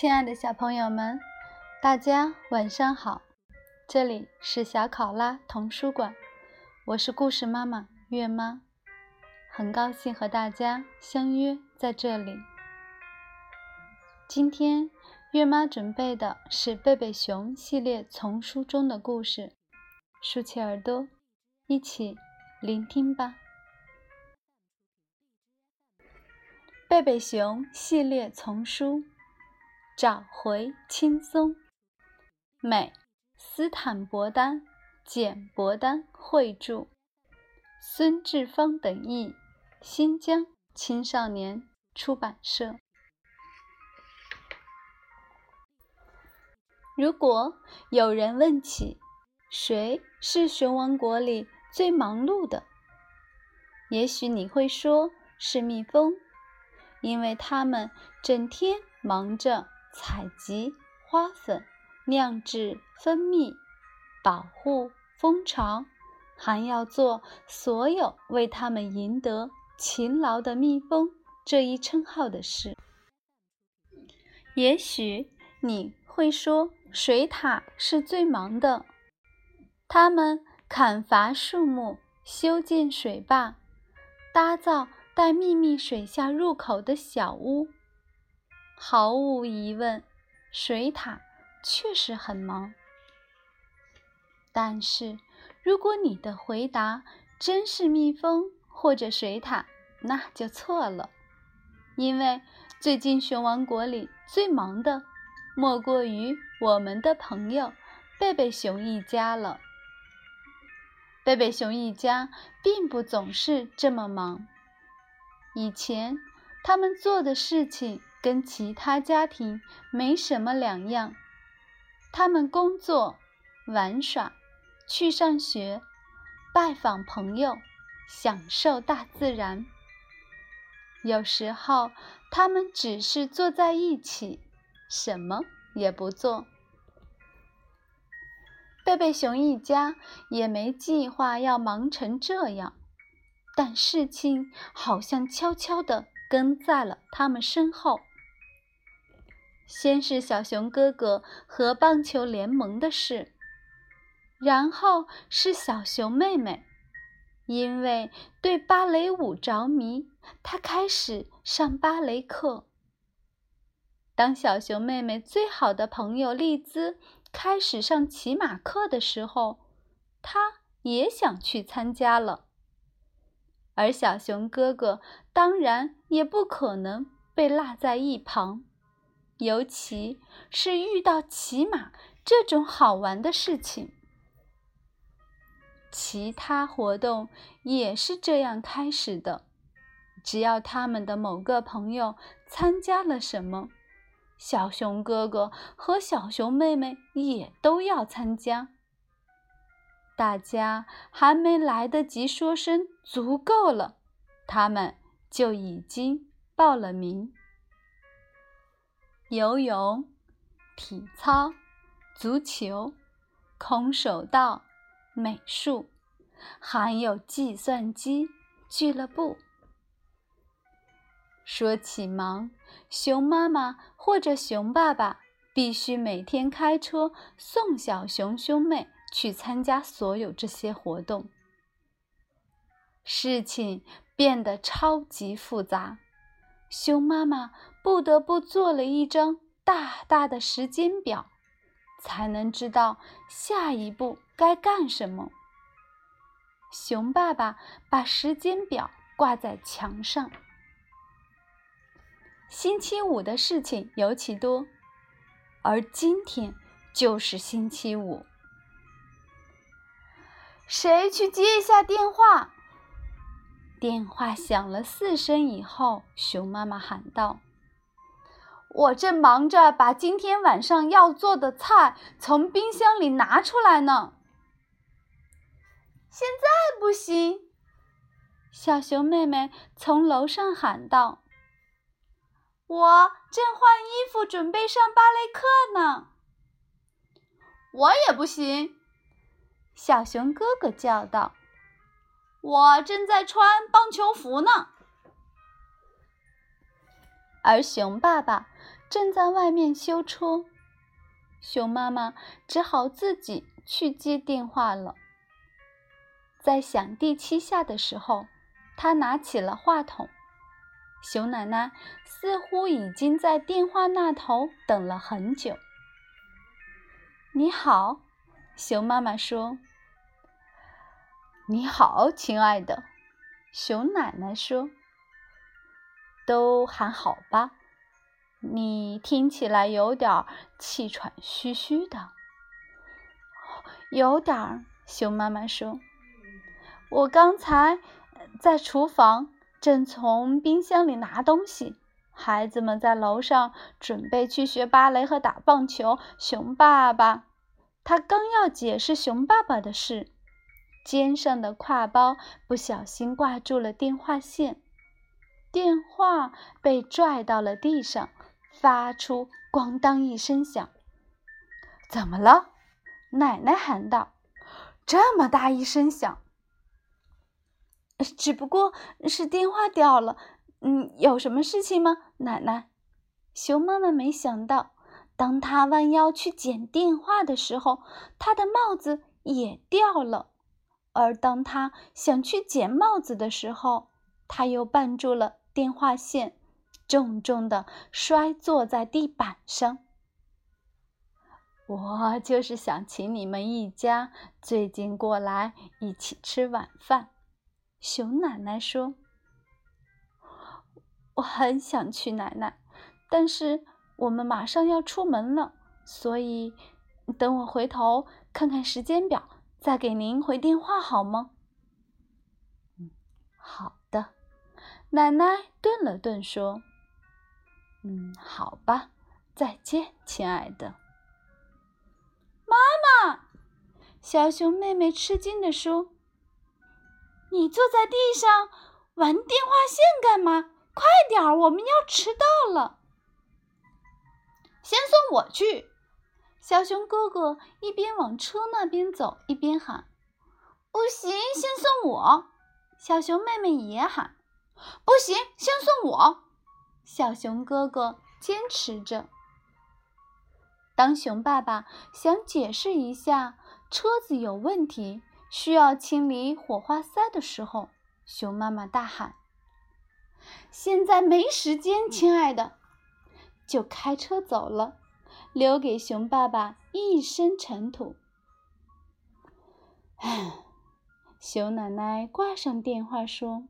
亲爱的小朋友们，大家晚上好！这里是小考拉童书馆，我是故事妈妈月妈，很高兴和大家相约在这里。今天月妈准备的是贝贝熊系列丛书中的故事，竖起耳朵，一起聆听吧。贝贝熊系列丛书。找回轻松，美斯坦伯丹、简伯丹绘著，孙志芳等译，新疆青少年出版社。如果有人问起谁是熊王国里最忙碌的，也许你会说是蜜蜂，因为它们整天忙着。采集花粉，酿制蜂蜜，保护蜂巢，还要做所有为他们赢得勤劳的蜜蜂这一称号的事。也许你会说，水獭是最忙的，他们砍伐树木，修建水坝，搭造带秘密水下入口的小屋。毫无疑问，水獭确实很忙。但是，如果你的回答真是蜜蜂或者水獭，那就错了。因为最近熊王国里最忙的，莫过于我们的朋友贝贝熊一家了。贝贝熊一家并不总是这么忙。以前他们做的事情。跟其他家庭没什么两样，他们工作、玩耍、去上学、拜访朋友、享受大自然。有时候，他们只是坐在一起，什么也不做。贝贝熊一家也没计划要忙成这样，但事情好像悄悄地跟在了他们身后。先是小熊哥哥和棒球联盟的事，然后是小熊妹妹，因为对芭蕾舞着迷，她开始上芭蕾课。当小熊妹妹最好的朋友丽兹开始上骑马课的时候，她也想去参加了。而小熊哥哥当然也不可能被落在一旁。尤其是遇到骑马这种好玩的事情，其他活动也是这样开始的。只要他们的某个朋友参加了什么，小熊哥哥和小熊妹妹也都要参加。大家还没来得及说声“足够了”，他们就已经报了名。游泳、体操、足球、空手道、美术，还有计算机俱乐部。说起忙，熊妈妈或者熊爸爸必须每天开车送小熊兄妹去参加所有这些活动。事情变得超级复杂。熊妈妈不得不做了一张大大的时间表，才能知道下一步该干什么。熊爸爸把时间表挂在墙上。星期五的事情尤其多，而今天就是星期五。谁去接一下电话？电话响了四声以后，熊妈妈喊道：“我正忙着把今天晚上要做的菜从冰箱里拿出来呢。”现在不行，小熊妹妹从楼上喊道：“我正换衣服准备上芭蕾课呢。”我也不行，小熊哥哥叫道。我正在穿棒球服呢，而熊爸爸正在外面修车，熊妈妈只好自己去接电话了。在响第七下的时候，她拿起了话筒。熊奶奶似乎已经在电话那头等了很久。你好，熊妈妈说。你好，亲爱的，熊奶奶说。都还好吧？你听起来有点气喘吁吁的。有点儿，熊妈妈说。我刚才在厨房。正从冰箱里拿东西，孩子们在楼上准备去学芭蕾和打棒球。熊爸爸，他刚要解释熊爸爸的事，肩上的挎包不小心挂住了电话线，电话被拽到了地上，发出“咣当”一声响。怎么了？奶奶喊道：“这么大一声响！”只不过是电话掉了，嗯，有什么事情吗，奶奶？熊妈妈没想到，当她弯腰去捡电话的时候，她的帽子也掉了；而当她想去捡帽子的时候，她又绊住了电话线，重重的摔坐在地板上。我就是想请你们一家最近过来一起吃晚饭。熊奶奶说：“我很想去，奶奶，但是我们马上要出门了，所以等我回头看看时间表，再给您回电话好吗？”“嗯，好的。”奶奶顿了顿说：“嗯，好吧，再见，亲爱的。”妈妈，小熊妹妹吃惊地说。你坐在地上玩电话线干嘛？快点儿，我们要迟到了。先送我去。小熊哥哥一边往车那边走，一边喊：“不行，先送我。”小熊妹妹也喊：“不行，先送我。”小熊哥哥坚持着。当熊爸爸想解释一下车子有问题。需要清理火花塞的时候，熊妈妈大喊：“现在没时间，亲爱的！”就开车走了，留给熊爸爸一身尘土。唉，熊奶奶挂上电话说：“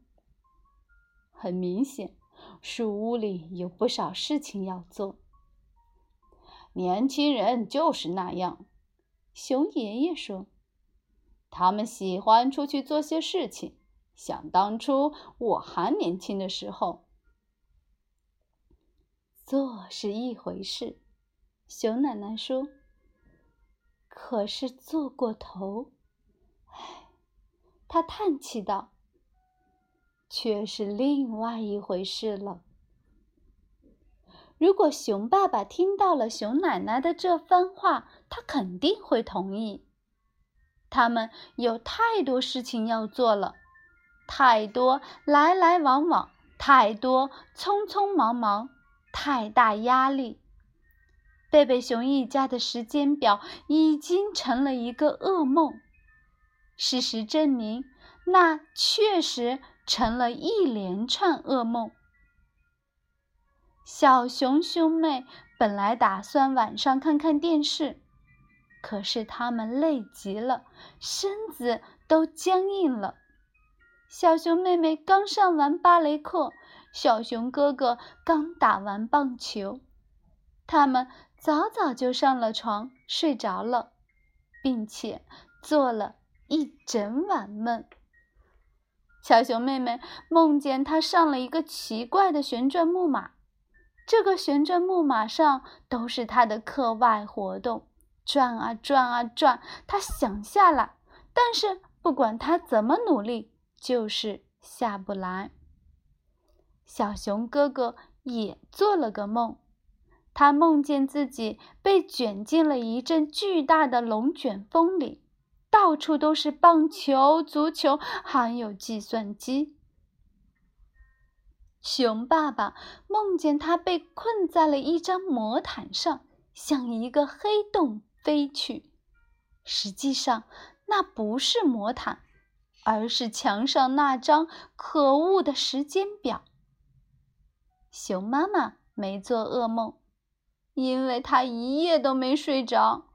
很明显，树屋里有不少事情要做。年轻人就是那样。”熊爷爷说。他们喜欢出去做些事情。想当初我还年轻的时候，做是一回事，熊奶奶说。可是做过头，唉，他叹气道，却是另外一回事了。如果熊爸爸听到了熊奶奶的这番话，他肯定会同意。他们有太多事情要做了，太多来来往往，太多匆匆忙忙，太大压力。贝贝熊一家的时间表已经成了一个噩梦。事实证明，那确实成了一连串噩梦。小熊兄妹本来打算晚上看看电视。可是他们累极了，身子都僵硬了。小熊妹妹刚上完芭蕾课，小熊哥哥刚打完棒球，他们早早就上了床睡着了，并且做了一整晚梦。小熊妹妹梦见她上了一个奇怪的旋转木马，这个旋转木马上都是她的课外活动。转啊转啊转，她想下来，但是不管他怎么努力，就是下不来。小熊哥哥也做了个梦，他梦见自己被卷进了一阵巨大的龙卷风里，到处都是棒球、足球，还有计算机。熊爸爸梦见他被困在了一张魔毯上，向一个黑洞飞去。实际上，那不是魔毯，而是墙上那张可恶的时间表。熊妈妈没做噩梦，因为她一夜都没睡着，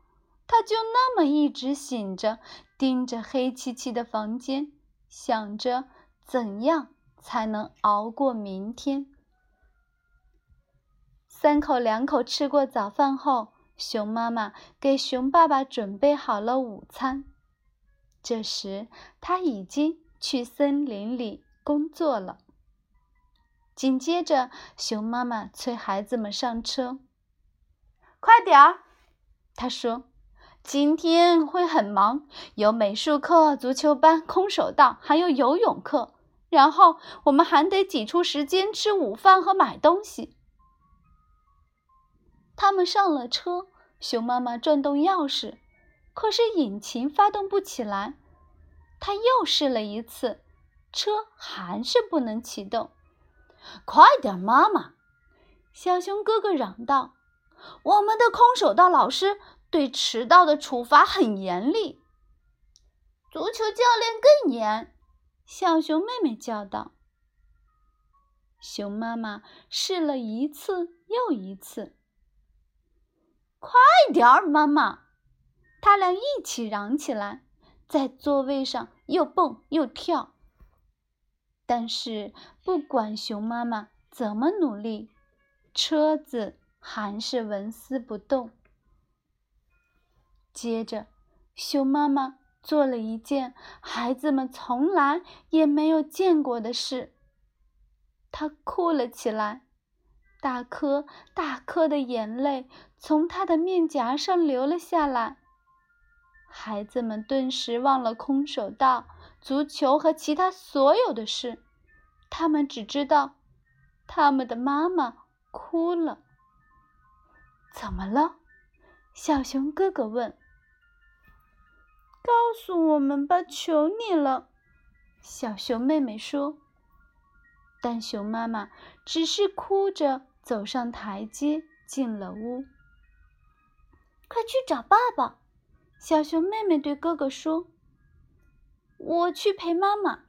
她就那么一直醒着，盯着黑漆漆的房间，想着怎样。才能熬过明天。三口两口吃过早饭后，熊妈妈给熊爸爸准备好了午餐。这时，他已经去森林里工作了。紧接着，熊妈妈催孩子们上车：“快点儿！”他说：“今天会很忙，有美术课、足球班、空手道，还有游泳课。”然后我们还得挤出时间吃午饭和买东西。他们上了车，熊妈妈转动钥匙，可是引擎发动不起来。他又试了一次，车还是不能启动。快点，妈妈！小熊哥哥嚷道：“我们的空手道老师对迟到的处罚很严厉，足球教练更严。”小熊妹妹叫道：“熊妈妈试了一次又一次，快点儿，妈妈！”他俩一起嚷起来，在座位上又蹦又跳。但是，不管熊妈妈怎么努力，车子还是纹丝不动。接着，熊妈妈。做了一件孩子们从来也没有见过的事，他哭了起来，大颗大颗的眼泪从他的面颊上流了下来。孩子们顿时忘了空手道、足球和其他所有的事，他们只知道他们的妈妈哭了。怎么了？小熊哥哥问。告诉我们吧，求你了！小熊妹妹说。但熊妈妈只是哭着走上台阶，进了屋。快去找爸爸！小熊妹妹对哥哥说：“我去陪妈妈。”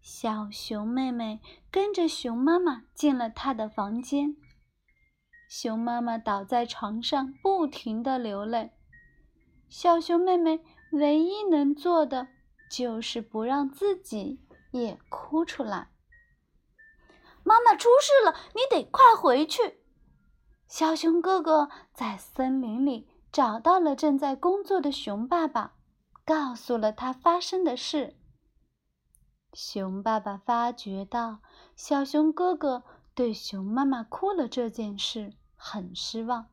小熊妹妹跟着熊妈妈进了她的房间。熊妈妈倒在床上，不停的流泪。小熊妹妹唯一能做的就是不让自己也哭出来。妈妈出事了，你得快回去。小熊哥哥在森林里找到了正在工作的熊爸爸，告诉了他发生的事。熊爸爸发觉到小熊哥哥对熊妈妈哭了这件事很失望，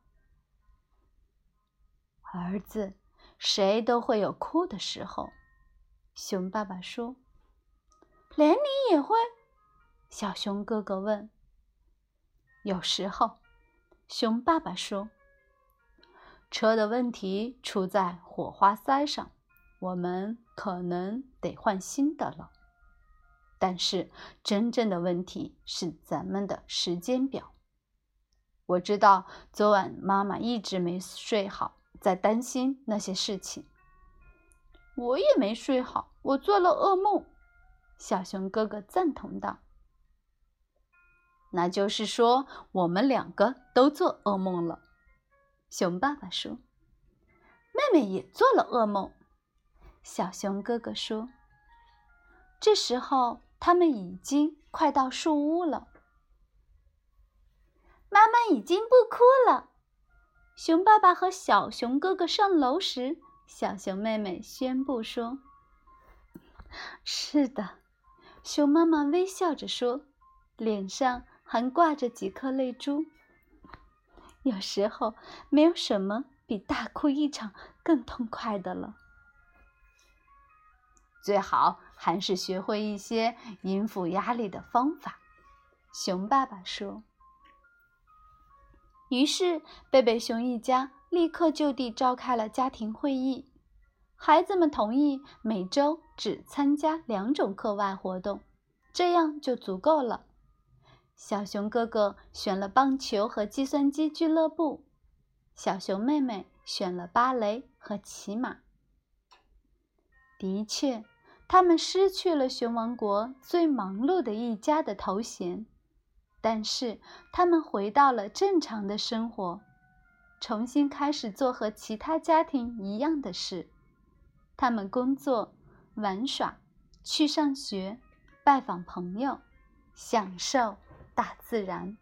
儿子。谁都会有哭的时候，熊爸爸说：“连你也会？”小熊哥哥问。“有时候。”熊爸爸说。“车的问题出在火花塞上，我们可能得换新的了。但是真正的问题是咱们的时间表。我知道昨晚妈妈一直没睡好。”在担心那些事情，我也没睡好，我做了噩梦。小熊哥哥赞同道：“那就是说，我们两个都做噩梦了。”熊爸爸说：“妹妹也做了噩梦。”小熊哥哥说：“这时候，他们已经快到树屋了。妈妈已经不哭了。”熊爸爸和小熊哥哥上楼时，小熊妹妹宣布说：“是的。”熊妈妈微笑着说，脸上还挂着几颗泪珠。有时候，没有什么比大哭一场更痛快的了。最好还是学会一些应付压力的方法。”熊爸爸说。于是，贝贝熊一家立刻就地召开了家庭会议。孩子们同意每周只参加两种课外活动，这样就足够了。小熊哥哥选了棒球和计算机俱乐部，小熊妹妹选了芭蕾和骑马。的确，他们失去了熊王国最忙碌的一家的头衔，但是他们回到了正常的生活，重新开始做和其他家庭一样的事。他们工作、玩耍、去上学、拜访朋友、享受。大自然。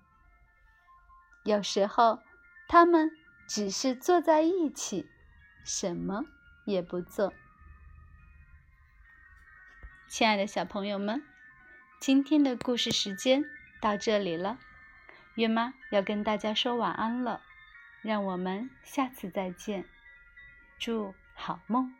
有时候，他们只是坐在一起，什么也不做。亲爱的小朋友们，今天的故事时间到这里了，月妈要跟大家说晚安了。让我们下次再见，祝好梦。